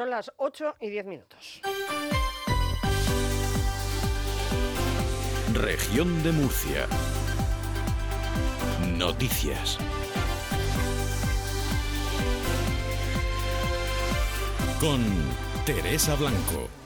Son las 8 y 10 minutos. Región de Murcia. Noticias. Con Teresa Blanco.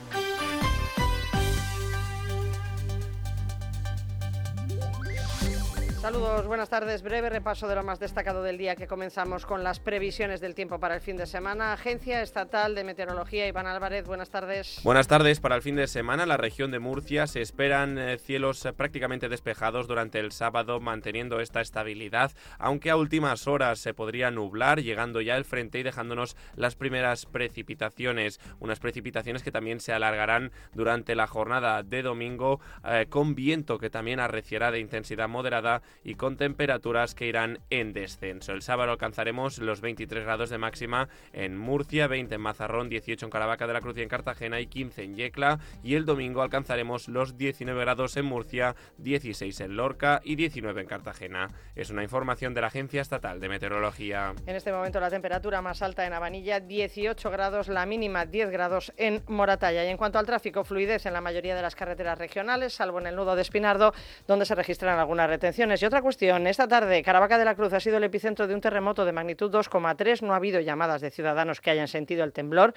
Buenas tardes. Breve repaso de lo más destacado del día que comenzamos con las previsiones del tiempo para el fin de semana. Agencia Estatal de Meteorología, Iván Álvarez, buenas tardes. Buenas tardes. Para el fin de semana, la región de Murcia se esperan eh, cielos eh, prácticamente despejados durante el sábado, manteniendo esta estabilidad, aunque a últimas horas se podría nublar, llegando ya el frente y dejándonos las primeras precipitaciones. Unas precipitaciones que también se alargarán durante la jornada de domingo, eh, con viento que también arreciará de intensidad moderada y con temperaturas que irán en descenso. El sábado alcanzaremos los 23 grados de máxima en Murcia, 20 en Mazarrón, 18 en Caravaca de la Cruz y en Cartagena y 15 en Yecla. Y el domingo alcanzaremos los 19 grados en Murcia, 16 en Lorca y 19 en Cartagena. Es una información de la Agencia Estatal de Meteorología. En este momento la temperatura más alta en Avanilla, 18 grados, la mínima 10 grados en Moratalla. Y en cuanto al tráfico, fluidez en la mayoría de las carreteras regionales, salvo en el nudo de Espinardo, donde se registran algunas retenciones. Y otra cuestión, esta tarde Caravaca de la Cruz ha sido el epicentro de un terremoto de magnitud 2,3. No ha habido llamadas de ciudadanos que hayan sentido el temblor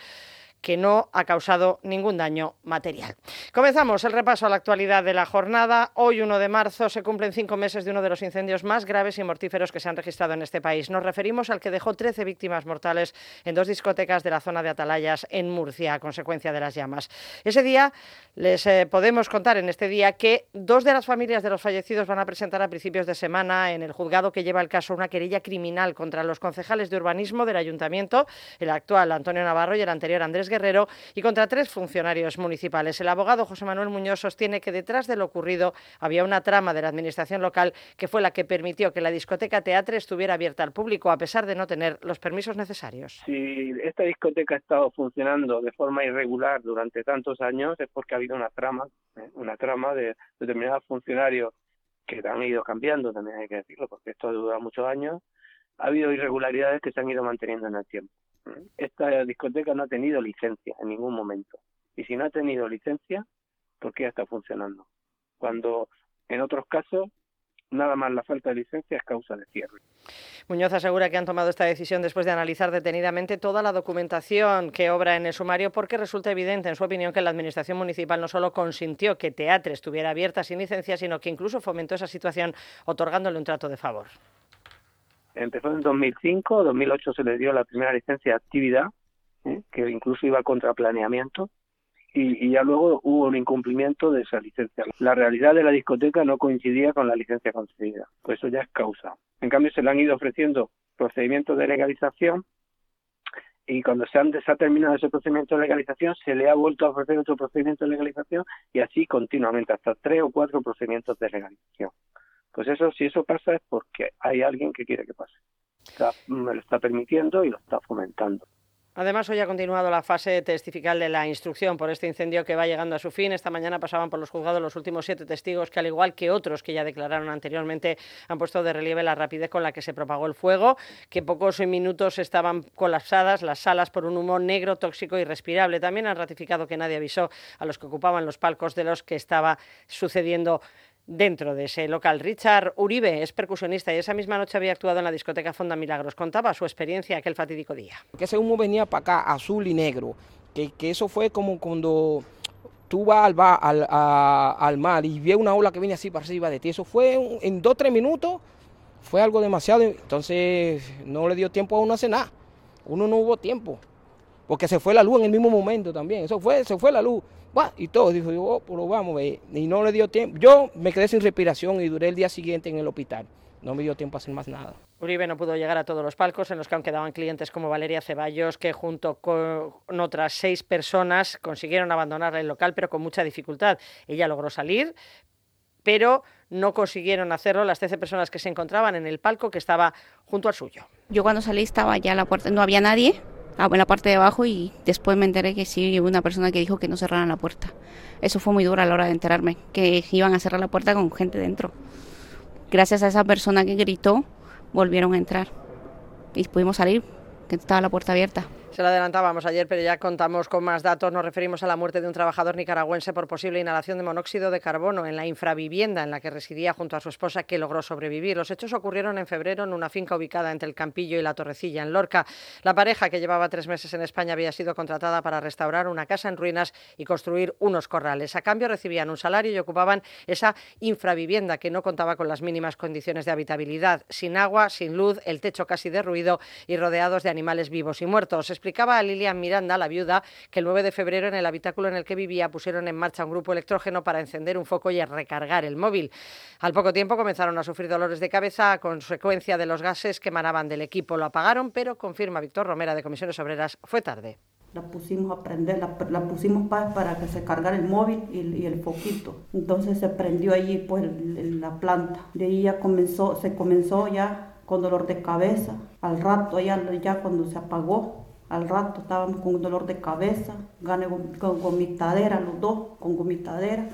que no ha causado ningún daño material. Comenzamos el repaso a la actualidad de la jornada. Hoy, 1 de marzo, se cumplen cinco meses de uno de los incendios más graves y mortíferos que se han registrado en este país. Nos referimos al que dejó 13 víctimas mortales en dos discotecas de la zona de Atalayas, en Murcia, a consecuencia de las llamas. Ese día, les eh, podemos contar en este día que dos de las familias de los fallecidos van a presentar a principios de semana en el juzgado que lleva el caso una querella criminal contra los concejales de urbanismo del ayuntamiento, el actual Antonio Navarro y el anterior Andrés Guerrero y contra tres funcionarios municipales. El abogado José Manuel Muñoz sostiene que detrás de lo ocurrido había una trama de la administración local que fue la que permitió que la discoteca Teatre estuviera abierta al público a pesar de no tener los permisos necesarios. Si esta discoteca ha estado funcionando de forma irregular durante tantos años es porque ha habido una trama, ¿eh? una trama de determinados funcionarios que han ido cambiando, también hay que decirlo, porque esto ha durado muchos años. Ha habido irregularidades que se han ido manteniendo en el tiempo. Esta discoteca no ha tenido licencia en ningún momento. Y si no ha tenido licencia, ¿por qué está funcionando? Cuando en otros casos nada más la falta de licencia es causa de cierre. Muñoz asegura que han tomado esta decisión después de analizar detenidamente toda la documentación que obra en el sumario porque resulta evidente, en su opinión, que la Administración Municipal no solo consintió que Teatre estuviera abierta sin licencia, sino que incluso fomentó esa situación otorgándole un trato de favor. Empezó en 2005, 2008 se le dio la primera licencia de actividad, ¿eh? que incluso iba contra planeamiento, y, ya luego hubo un incumplimiento de esa licencia. La realidad de la discoteca no coincidía con la licencia concedida, pues eso ya es causa. En cambio, se le han ido ofreciendo procedimientos de legalización y cuando se, han, se ha terminado ese procedimiento de legalización, se le ha vuelto a ofrecer otro procedimiento de legalización y así continuamente, hasta tres o cuatro procedimientos de legalización. Pues eso, si eso pasa es porque hay alguien que quiere que pase. Está, me lo está permitiendo y lo está fomentando. Además, hoy ha continuado la fase testifical de la instrucción por este incendio que va llegando a su fin. Esta mañana pasaban por los juzgados los últimos siete testigos que, al igual que otros que ya declararon anteriormente, han puesto de relieve la rapidez con la que se propagó el fuego, que pocos minutos estaban colapsadas las salas por un humo negro, tóxico y irrespirable. También han ratificado que nadie avisó a los que ocupaban los palcos de los que estaba sucediendo dentro de ese local. Richard Uribe es percusionista y esa misma noche había actuado en la discoteca Fonda Milagros. Contaba su experiencia aquel fatídico día. Que ese humo venía para acá, azul y negro. Que, que eso fue como cuando tú vas al, al, al mar y ves una ola que viene así para arriba de ti. Eso fue en dos, tres minutos, fue algo demasiado. Entonces no le dio tiempo a uno a nada. Uno no hubo tiempo. Porque se fue la luz en el mismo momento también. Eso fue, se fue la luz. Bah, y todo, dijo, yo, oh, pues vamos, y no le dio tiempo. Yo me quedé sin respiración y duré el día siguiente en el hospital. No me dio tiempo a hacer más nada. Uribe no pudo llegar a todos los palcos en los que aún quedaban clientes como Valeria Ceballos, que junto con otras seis personas consiguieron abandonar el local, pero con mucha dificultad. Ella logró salir, pero no consiguieron hacerlo las 13 personas que se encontraban en el palco que estaba junto al suyo. Yo cuando salí estaba ya a la puerta, no había nadie, en la parte de abajo y después me enteré que sí hubo una persona que dijo que no cerraran la puerta. Eso fue muy duro a la hora de enterarme, que iban a cerrar la puerta con gente dentro. Gracias a esa persona que gritó, volvieron a entrar y pudimos salir, que estaba la puerta abierta. Se lo adelantábamos ayer, pero ya contamos con más datos. Nos referimos a la muerte de un trabajador nicaragüense por posible inhalación de monóxido de carbono en la infravivienda en la que residía junto a su esposa, que logró sobrevivir. Los hechos ocurrieron en febrero en una finca ubicada entre el Campillo y la Torrecilla, en Lorca. La pareja, que llevaba tres meses en España, había sido contratada para restaurar una casa en ruinas y construir unos corrales. A cambio recibían un salario y ocupaban esa infravivienda que no contaba con las mínimas condiciones de habitabilidad, sin agua, sin luz, el techo casi derruido y rodeados de animales vivos y muertos. Explicaba a Lilian Miranda, la viuda, que el 9 de febrero en el habitáculo en el que vivía pusieron en marcha un grupo electrógeno para encender un foco y recargar el móvil. Al poco tiempo comenzaron a sufrir dolores de cabeza a consecuencia de los gases que emanaban del equipo. Lo apagaron, pero confirma Víctor Romera de Comisiones Obreras, fue tarde la pusimos a prender, la, pusimos para, para, que se cargara el móvil y, el foquito. Entonces se prendió allí pues la planta. De ahí ya comenzó, se comenzó ya con dolor de cabeza. Al rato ya, ya cuando se apagó, al rato estábamos con dolor de cabeza, gané con gomitadera los dos, con gomitadera.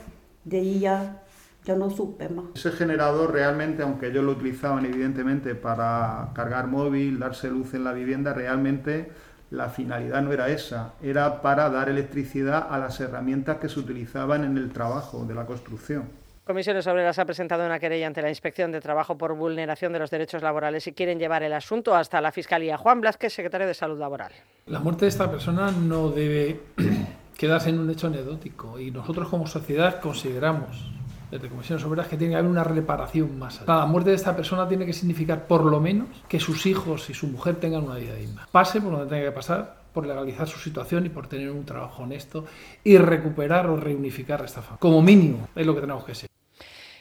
De ahí ya ya no supe más. Ese generador realmente, aunque ellos lo utilizaban evidentemente para cargar móvil, darse luz en la vivienda, realmente la finalidad no era esa, era para dar electricidad a las herramientas que se utilizaban en el trabajo de la construcción. Comisiones Obreras ha presentado una querella ante la Inspección de Trabajo por vulneración de los derechos laborales y quieren llevar el asunto hasta la Fiscalía. Juan Blasquez, secretario de Salud Laboral. La muerte de esta persona no debe quedarse en un hecho anecdótico y nosotros como sociedad consideramos desde Comisiones Obreras que tiene que haber una reparación más allá. La muerte de esta persona tiene que significar por lo menos que sus hijos y su mujer tengan una vida digna. Pase por donde tenga que pasar, por legalizar su situación y por tener un trabajo honesto y recuperar o reunificar esta familia. Como mínimo es lo que tenemos que ser.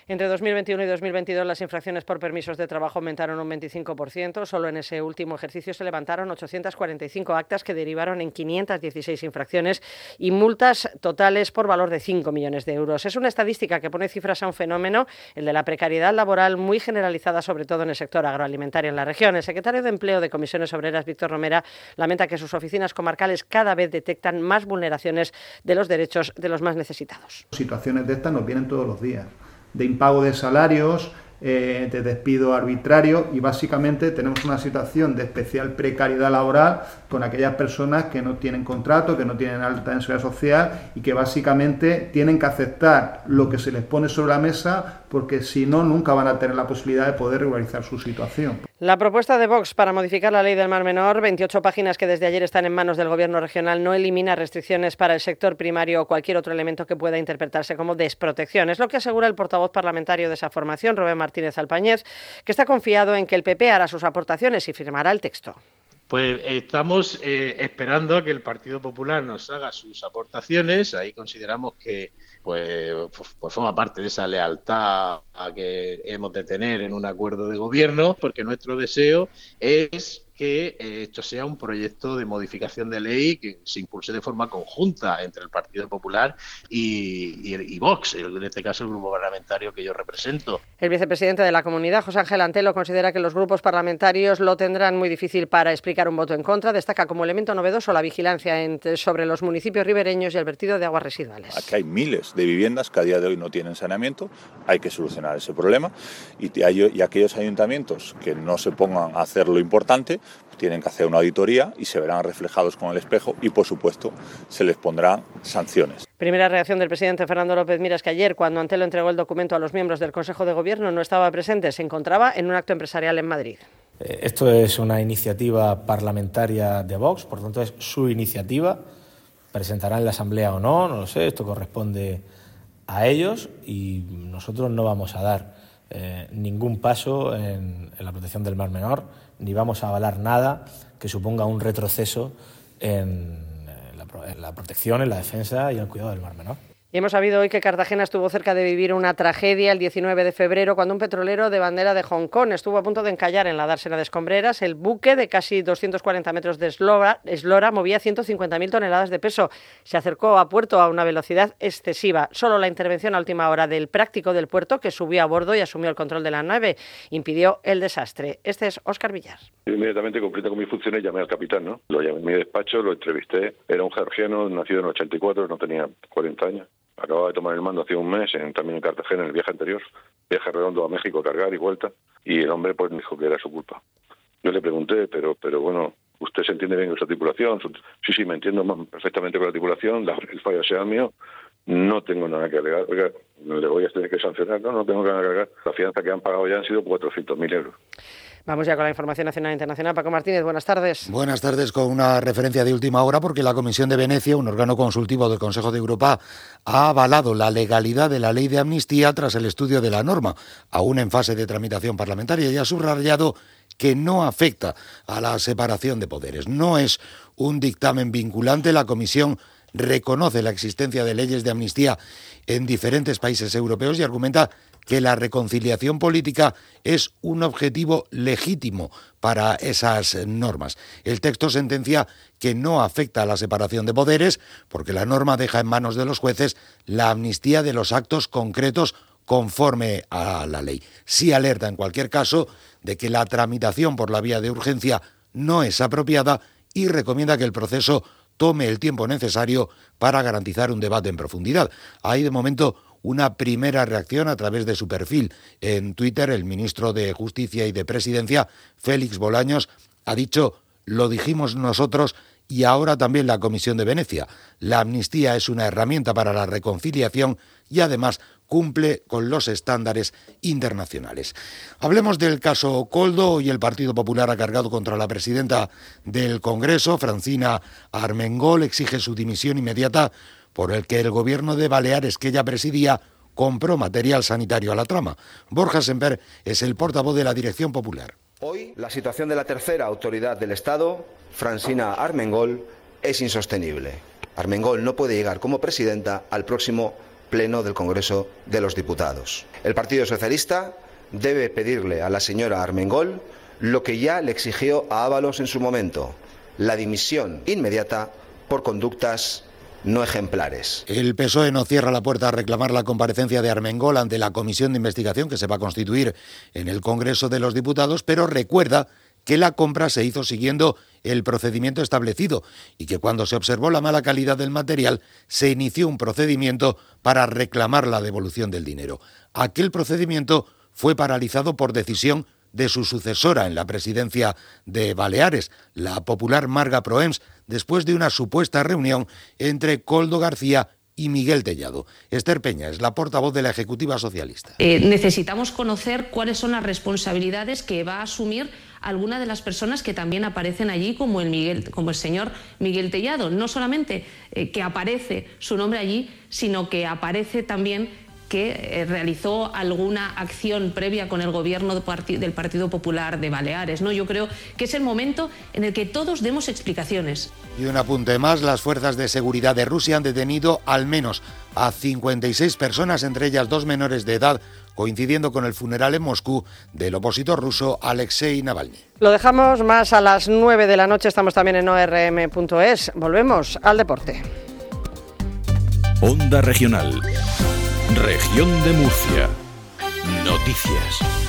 Entre 2021 y 2022 las infracciones por permisos de trabajo aumentaron un 25%. Solo en ese último ejercicio se levantaron 845 actas que derivaron en 516 infracciones y multas totales por valor de 5 millones de euros. Es una estadística que pone cifras a un fenómeno, el de la precariedad laboral, muy generalizada sobre todo en el sector agroalimentario en la región. El secretario de Empleo de Comisiones Obreras, Víctor Romera, lamenta que sus oficinas comarcales cada vez detectan más vulneraciones de los derechos de los más necesitados. Situaciones de estas nos vienen todos los días de impago de salarios, eh, de despido arbitrario y básicamente tenemos una situación de especial precariedad laboral con aquellas personas que no tienen contrato, que no tienen alta en social y que básicamente tienen que aceptar lo que se les pone sobre la mesa porque si no nunca van a tener la posibilidad de poder regularizar su situación. La propuesta de Vox para modificar la ley del Mar Menor, 28 páginas que desde ayer están en manos del Gobierno regional, no elimina restricciones para el sector primario o cualquier otro elemento que pueda interpretarse como desprotección. Es lo que asegura el portavoz parlamentario de esa formación, Rubén Martínez Alpañez, que está confiado en que el PP hará sus aportaciones y firmará el texto. Pues estamos eh, esperando a que el Partido Popular nos haga sus aportaciones. Ahí consideramos que pues, pues, forma parte de esa lealtad a que hemos de tener en un acuerdo de gobierno, porque nuestro deseo es que eh, esto sea un proyecto de modificación de ley que se impulse de forma conjunta entre el Partido Popular y, y, Vox, en este caso el grupo parlamentario que yo represento. El vicepresidente de la comunidad, José Ángel Antelo, considera que los grupos parlamentarios lo tendrán muy difícil para explicar un voto en contra. Destaca como elemento novedoso la vigilancia sobre los municipios ribereños y el vertido de aguas residuales. Aquí hay miles de viviendas que a día de hoy no tienen saneamiento, hay que solucionar ese problema y, y aquellos ayuntamientos que no se pongan a hacer lo importante, tienen que hacer una auditoría y se verán reflejados con el espejo y, por supuesto, se les pondrán sanciones. Primera reacción del presidente Fernando López Miras, que ayer, cuando Antelo entregó el documento a los miembros del Consejo de Gobierno, no estaba presente, se encontraba en un acto empresarial en Madrid. Eh, esto es una iniciativa parlamentaria de Vox, por lo tanto es su iniciativa. Presentará en la Asamblea o no, no lo sé, esto corresponde a ellos y nosotros no vamos a dar eh, ningún paso en, la protección del Mar Menor, ni vamos a avalar nada que suponga un retroceso en la protección, en la defensa y el cuidado del Mar Menor. Y hemos sabido hoy que Cartagena estuvo cerca de vivir una tragedia el 19 de febrero cuando un petrolero de bandera de Hong Kong estuvo a punto de encallar en la dársena de escombreras. El buque de casi 240 metros de eslora, eslora movía 150.000 toneladas de peso. Se acercó a puerto a una velocidad excesiva. Solo la intervención a última hora del práctico del puerto, que subió a bordo y asumió el control de la nave, impidió el desastre. Este es Óscar Villar. Inmediatamente cumpliendo con mis funciones llamé al capitán, ¿no? Lo llamé en mi despacho, lo entrevisté. Era un georgiano, nacido en 84, no tenía 40 años Acababa de tomar el mando hace un mes, también en Cartagena, en el viaje anterior, viaje redondo a México, cargar y vuelta, y el hombre pues me dijo que era su culpa. Yo le pregunté, pero, pero bueno, usted se entiende bien con esa tripulación. Sí, sí, me entiendo perfectamente con la tripulación, el fallo sea mío, no tengo nada que agregar. Oiga, le voy a tener que sancionar, no, no tengo nada que agregar. La fianza que han pagado ya han sido 400.000 euros. Vamos ya con la información nacional e internacional. Paco Martínez, buenas tardes. Buenas tardes, con una referencia de última hora, porque la Comisión de Venecia, un órgano consultivo del Consejo de Europa, ha avalado la legalidad de la ley de amnistía tras el estudio de la norma, aún en fase de tramitación parlamentaria, y ha subrayado que no afecta a la separación de poderes. No es un dictamen vinculante. La Comisión reconoce la existencia de leyes de amnistía en diferentes países europeos y argumenta que la reconciliación política es un objetivo legítimo para esas normas. El texto sentencia que no afecta a la separación de poderes porque la norma deja en manos de los jueces la amnistía de los actos concretos conforme a la ley. Sí alerta en cualquier caso de que la tramitación por la vía de urgencia no es apropiada y recomienda que el proceso tome el tiempo necesario para garantizar un debate en profundidad. Hay de momento una primera reacción a través de su perfil en Twitter. El ministro de Justicia y de Presidencia, Félix Bolaños, ha dicho, lo dijimos nosotros y ahora también la Comisión de Venecia. La amnistía es una herramienta para la reconciliación y además cumple con los estándares internacionales. Hablemos del caso Coldo y el Partido Popular ha cargado contra la presidenta del Congreso, Francina Armengol, exige su dimisión inmediata por el que el gobierno de Baleares que ella presidía compró material sanitario a la trama. Borja Semper es el portavoz de la Dirección Popular. Hoy la situación de la tercera autoridad del Estado, Francina Armengol, es insostenible. Armengol no puede llegar como presidenta al próximo Pleno del Congreso de los Diputados. El Partido Socialista debe pedirle a la señora Armengol lo que ya le exigió a Ábalos en su momento, la dimisión inmediata por conductas no ejemplares. El PSOE no cierra la puerta a reclamar la comparecencia de Armengol ante la comisión de investigación que se va a constituir en el Congreso de los Diputados, pero recuerda que la compra se hizo siguiendo el procedimiento establecido y que cuando se observó la mala calidad del material se inició un procedimiento para reclamar la devolución del dinero. Aquel procedimiento fue paralizado por decisión de su sucesora en la presidencia de Baleares, la popular Marga Proems, después de una supuesta reunión entre Coldo García y Miguel Tellado. Esther Peña es la portavoz de la Ejecutiva Socialista. Eh, necesitamos conocer cuáles son las responsabilidades que va a asumir alguna de las personas que también aparecen allí, como el, Miguel, como el señor Miguel Tellado. No solamente eh, que aparece su nombre allí, sino que aparece también que eh, realizó alguna acción previa con el gobierno del Partido Popular de Baleares. ¿no? Yo creo que es el momento en el que todos demos explicaciones. Y un apunte más, las fuerzas de seguridad de Rusia han detenido al menos a 56 personas, entre ellas dos menores de edad, coincidiendo con el funeral en Moscú del opositor ruso Alexei Navalny. Lo dejamos más a las 9 de la noche, estamos también en orm.es. Volvemos al deporte. Onda Regional. Región de Murcia. Noticias.